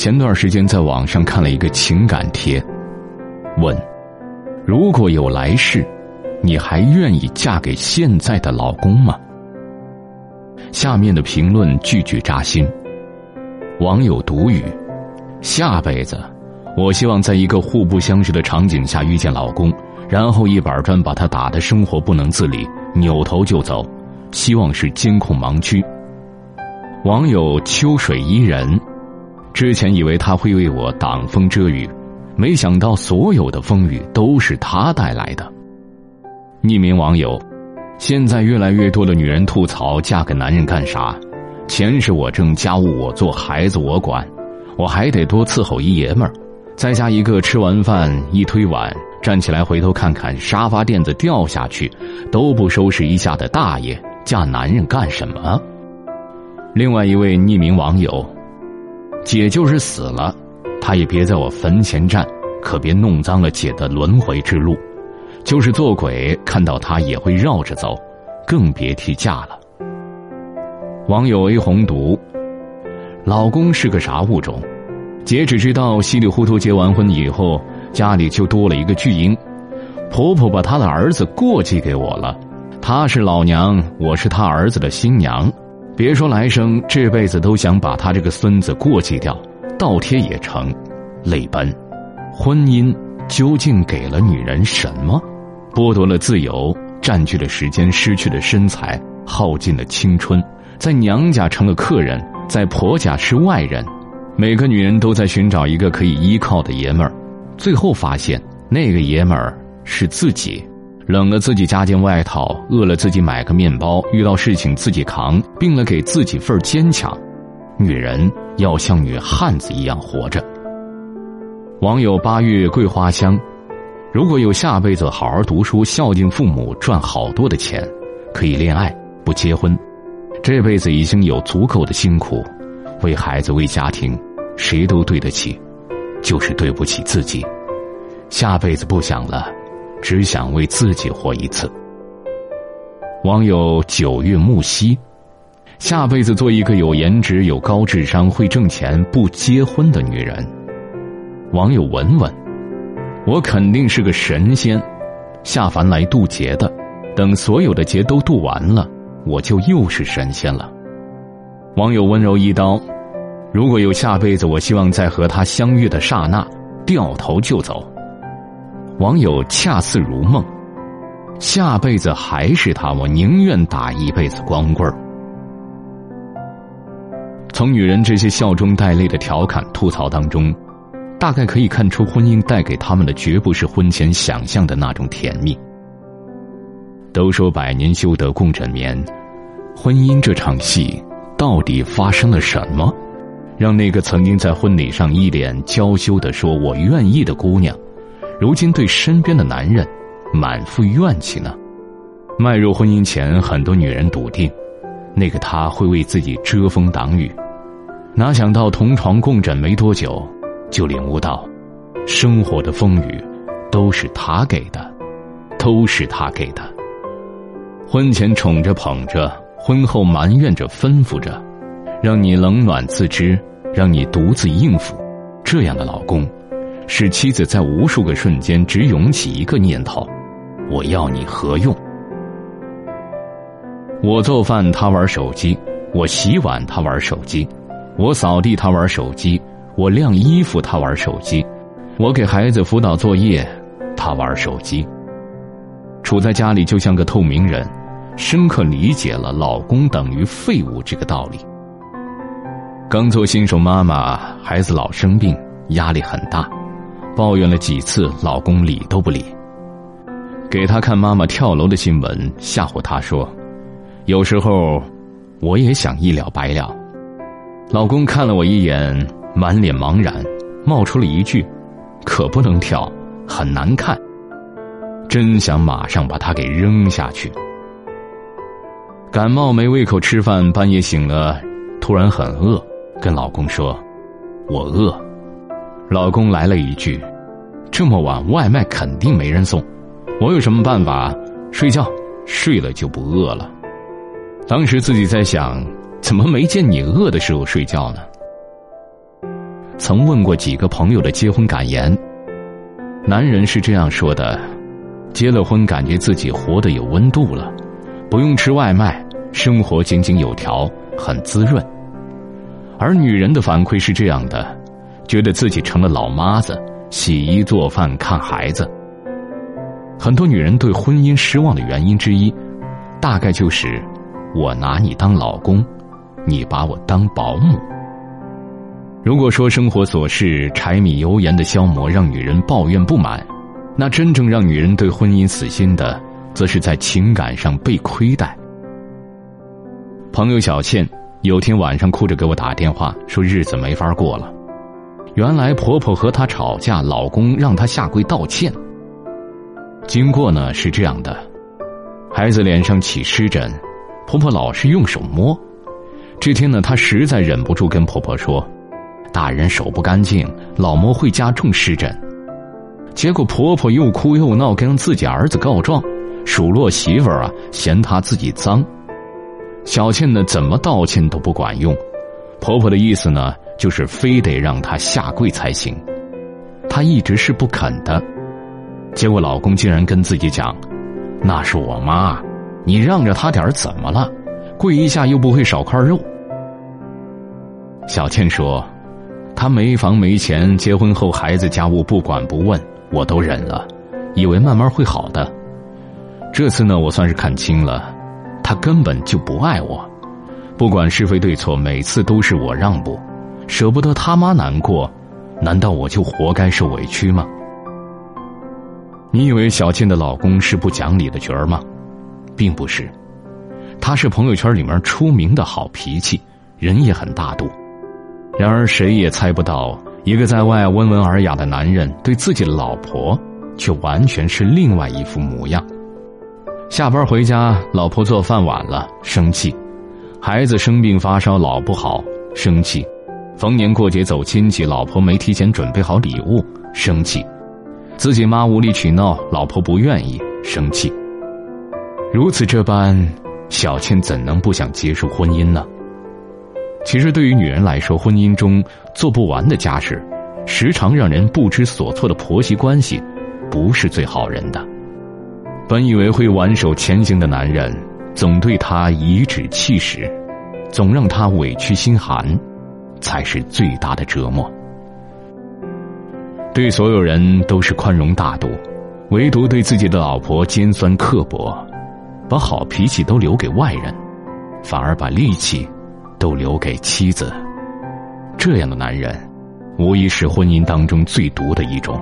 前段时间在网上看了一个情感贴，问：如果有来世，你还愿意嫁给现在的老公吗？下面的评论句句扎心。网友独语：下辈子，我希望在一个互不相识的场景下遇见老公，然后一板砖把他打得生活不能自理，扭头就走。希望是监控盲区。网友秋水伊人。之前以为他会为我挡风遮雨，没想到所有的风雨都是他带来的。匿名网友，现在越来越多的女人吐槽嫁给男人干啥？钱是我挣，家务我做，孩子我管，我还得多伺候一爷们儿，再加一个吃完饭一推碗站起来回头看看沙发垫子掉下去都不收拾一下的大爷，嫁男人干什么？另外一位匿名网友。姐就是死了，她也别在我坟前站，可别弄脏了姐的轮回之路。就是做鬼看到她也会绕着走，更别提嫁了。网友 A 红读，老公是个啥物种？姐只知道稀里糊涂结完婚以后，家里就多了一个巨婴。婆婆把她的儿子过继给我了，她是老娘，我是她儿子的新娘。别说来生，这辈子都想把他这个孙子过继掉，倒贴也成。泪奔，婚姻究竟给了女人什么？剥夺了自由，占据了时间，失去了身材，耗尽了青春，在娘家成了客人，在婆家是外人。每个女人都在寻找一个可以依靠的爷们儿，最后发现那个爷们儿是自己。冷了自己加件外套，饿了自己买个面包，遇到事情自己扛，病了给自己份坚强。女人要像女汉子一样活着。网友八月桂花香，如果有下辈子，好好读书，孝敬父母，赚好多的钱，可以恋爱不结婚。这辈子已经有足够的辛苦，为孩子为家庭，谁都对得起，就是对不起自己。下辈子不想了。只想为自己活一次。网友九月木兮，下辈子做一个有颜值、有高智商、会挣钱、不结婚的女人。网友文文，我肯定是个神仙，下凡来渡劫的。等所有的劫都渡完了，我就又是神仙了。网友温柔一刀，如果有下辈子，我希望在和他相遇的刹那，掉头就走。网友恰似如梦，下辈子还是他，我宁愿打一辈子光棍儿。从女人这些笑中带泪的调侃吐槽当中，大概可以看出，婚姻带给他们的绝不是婚前想象的那种甜蜜。都说百年修得共枕眠，婚姻这场戏到底发生了什么，让那个曾经在婚礼上一脸娇羞的说我愿意的姑娘？如今对身边的男人满腹怨气呢？迈入婚姻前，很多女人笃定，那个他会为自己遮风挡雨，哪想到同床共枕没多久，就领悟到，生活的风雨都是他给的，都是他给的。婚前宠着捧着，婚后埋怨着吩咐着，让你冷暖自知，让你独自应付，这样的老公。使妻子在无数个瞬间只涌起一个念头：我要你何用？我做饭，他玩手机；我洗碗，他玩手机；我扫地，他玩手机；我晾衣服，他玩手机；我给孩子辅导作业，他玩手机。处在家里就像个透明人，深刻理解了“老公等于废物”这个道理。刚做新手妈妈，孩子老生病，压力很大。抱怨了几次，老公理都不理。给他看妈妈跳楼的新闻，吓唬他说：“有时候，我也想一了百了。”老公看了我一眼，满脸茫然，冒出了一句：“可不能跳，很难看。”真想马上把他给扔下去。感冒没胃口吃饭，半夜醒了，突然很饿，跟老公说：“我饿。”老公来了一句：“这么晚外卖肯定没人送，我有什么办法？睡觉，睡了就不饿了。”当时自己在想，怎么没见你饿的时候睡觉呢？曾问过几个朋友的结婚感言。男人是这样说的：结了婚，感觉自己活得有温度了，不用吃外卖，生活井井有条，很滋润。而女人的反馈是这样的：觉得自己成了老妈子，洗衣做饭看孩子。很多女人对婚姻失望的原因之一，大概就是我拿你当老公，你把我当保姆。如果说生活琐事、柴米油盐的消磨让女人抱怨不满，那真正让女人对婚姻死心的，则是在情感上被亏待。朋友小倩有天晚上哭着给我打电话，说日子没法过了。原来婆婆和她吵架，老公让她下跪道歉。经过呢是这样的：孩子脸上起湿疹，婆婆老是用手摸。这天呢，她实在忍不住跟婆婆说。大人手不干净，老摸会加重湿疹。结果婆婆又哭又闹，跟自己儿子告状，数落媳妇儿啊，嫌她自己脏。小倩呢，怎么道歉都不管用，婆婆的意思呢，就是非得让她下跪才行。她一直是不肯的，结果老公竟然跟自己讲：“那是我妈，你让着她点怎么了？跪一下又不会少块肉。”小倩说。他没房没钱，结婚后孩子家务不管不问，我都忍了，以为慢慢会好的。这次呢，我算是看清了，他根本就不爱我，不管是非对错，每次都是我让步，舍不得他妈难过，难道我就活该受委屈吗？你以为小倩的老公是不讲理的角儿吗？并不是，他是朋友圈里面出名的好脾气，人也很大度。然而，谁也猜不到，一个在外温文尔雅的男人，对自己的老婆，却完全是另外一副模样。下班回家，老婆做饭晚了，生气；孩子生病发烧，老不好，生气；逢年过节走亲戚，老婆没提前准备好礼物，生气；自己妈无理取闹，老婆不愿意，生气。如此这般，小倩怎能不想结束婚姻呢？其实，对于女人来说，婚姻中做不完的家事，时常让人不知所措的婆媳关系，不是最好人的。本以为会挽手前行的男人，总对她颐指气使，总让她委屈心寒，才是最大的折磨。对所有人都是宽容大度，唯独对自己的老婆尖酸刻薄，把好脾气都留给外人，反而把力气。都留给妻子，这样的男人，无疑是婚姻当中最毒的一种。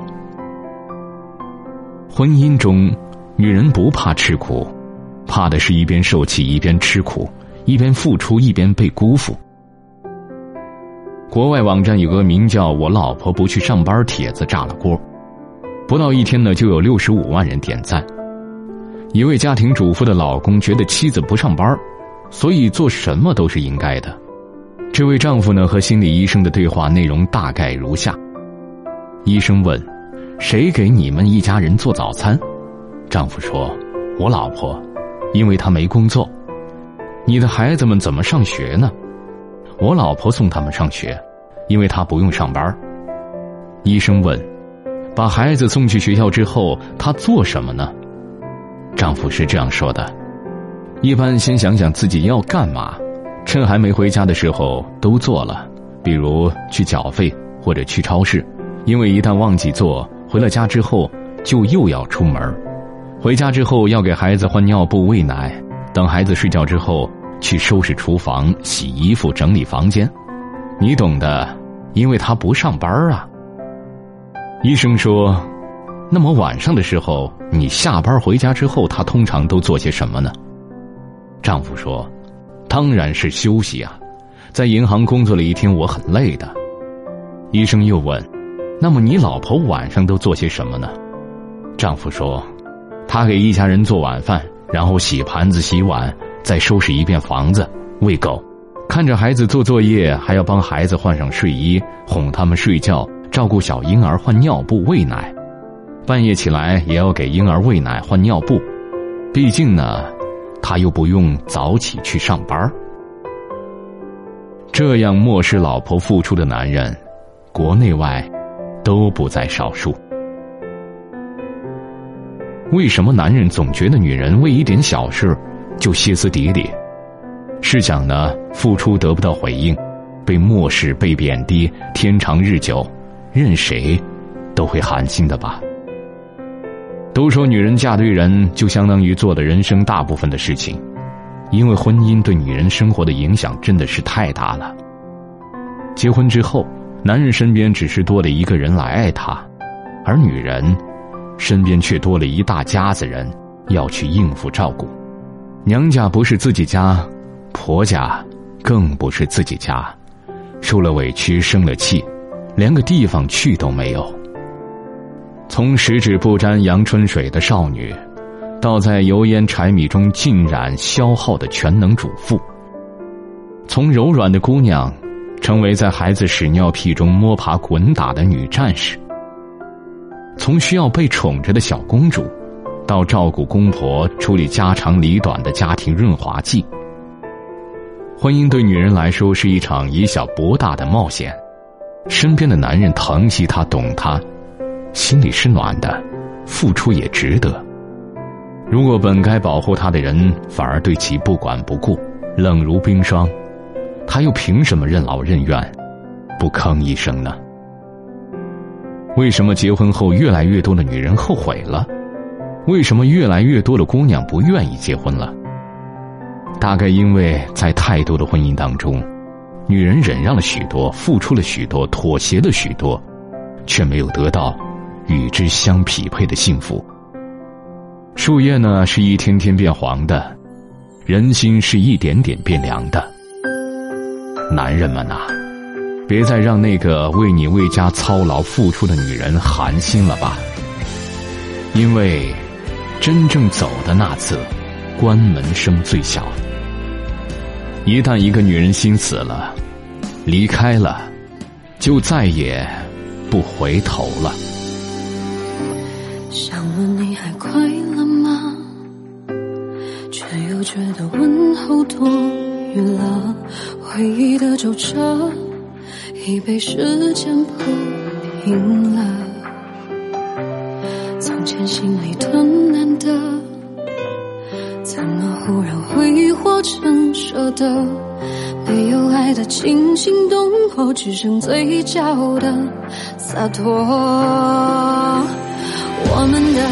婚姻中，女人不怕吃苦，怕的是一边受气一边吃苦，一边付出一边被辜负。国外网站有个名叫“我老婆不去上班”帖子炸了锅，不到一天呢就有六十五万人点赞。一位家庭主妇的老公觉得妻子不上班。所以做什么都是应该的。这位丈夫呢和心理医生的对话内容大概如下：医生问：“谁给你们一家人做早餐？”丈夫说：“我老婆，因为她没工作。”“你的孩子们怎么上学呢？”“我老婆送他们上学，因为她不用上班。”医生问：“把孩子送去学校之后，她做什么呢？”丈夫是这样说的。一般先想想自己要干嘛，趁还没回家的时候都做了，比如去缴费或者去超市，因为一旦忘记做，回了家之后就又要出门回家之后要给孩子换尿布、喂奶，等孩子睡觉之后去收拾厨房、洗衣服、整理房间，你懂的，因为他不上班啊。医生说，那么晚上的时候，你下班回家之后，他通常都做些什么呢？丈夫说：“当然是休息啊，在银行工作了一天，我很累的。”医生又问：“那么你老婆晚上都做些什么呢？”丈夫说：“他给一家人做晚饭，然后洗盘子、洗碗，再收拾一遍房子，喂狗，看着孩子做作业，还要帮孩子换上睡衣，哄他们睡觉，照顾小婴儿换尿布、喂奶，半夜起来也要给婴儿喂奶、换尿布，毕竟呢。”他又不用早起去上班这样漠视老婆付出的男人，国内外都不在少数。为什么男人总觉得女人为一点小事就歇斯底里？试想呢，付出得不到回应，被漠视、被贬低，天长日久，任谁都会寒心的吧？都说女人嫁对人，就相当于做了人生大部分的事情，因为婚姻对女人生活的影响真的是太大了。结婚之后，男人身边只是多了一个人来爱他，而女人。身边却多了一大家子人要去应付照顾，娘家不是自己家，婆家更不是自己家，受了委屈生了气，连个地方去都没有。从十指不沾阳春水的少女，到在油烟柴米中浸染消耗的全能主妇，从柔软的姑娘，成为在孩子屎尿屁中摸爬滚打的女战士。从需要被宠着的小公主，到照顾公婆、处理家长里短的家庭润滑剂，婚姻对女人来说是一场以小博大的冒险。身边的男人疼惜她、懂她，心里是暖的，付出也值得。如果本该保护她的人反而对其不管不顾、冷如冰霜，她又凭什么任劳任怨、不吭一声呢？为什么结婚后越来越多的女人后悔了？为什么越来越多的姑娘不愿意结婚了？大概因为在太多的婚姻当中，女人忍让了许多，付出了许多，妥协了许多，却没有得到与之相匹配的幸福。树叶呢，是一天天变黄的；人心是一点点变凉的。男人们呐！别再让那个为你为家操劳付出的女人寒心了吧，因为真正走的那次，关门声最小。一旦一个女人心死了，离开了，就再也不回头了。想问你还快乐吗？却又觉得问候多余了，回忆的皱褶。已被时间铺平了。前心里的难得，怎么忽然挥霍成舍得？没有爱的惊心动魄，只剩嘴角的洒脱。我们的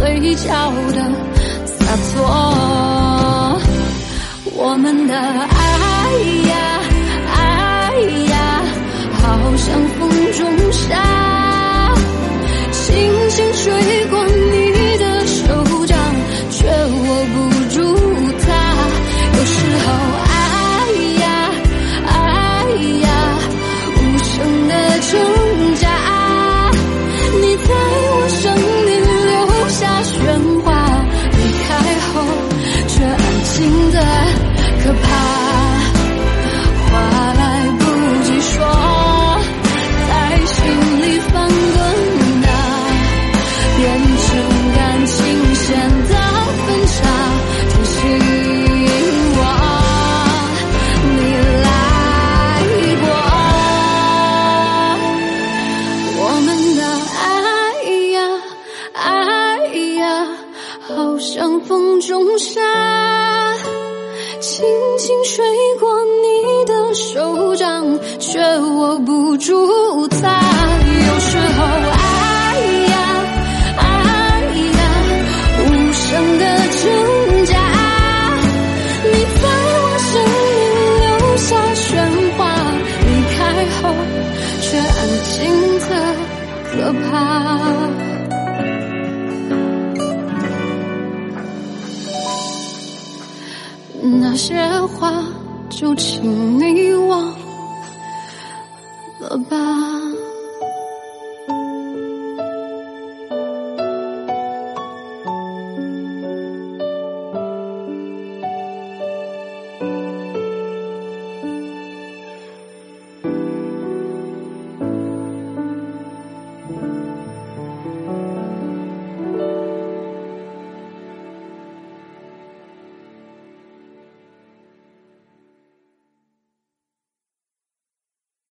嘴角的洒脱。我们的爱呀，握不住它。有时候，爱呀爱呀，无声的挣扎，你在我生命留下喧哗，离开后却安静的可怕。那些话，就请你了吧。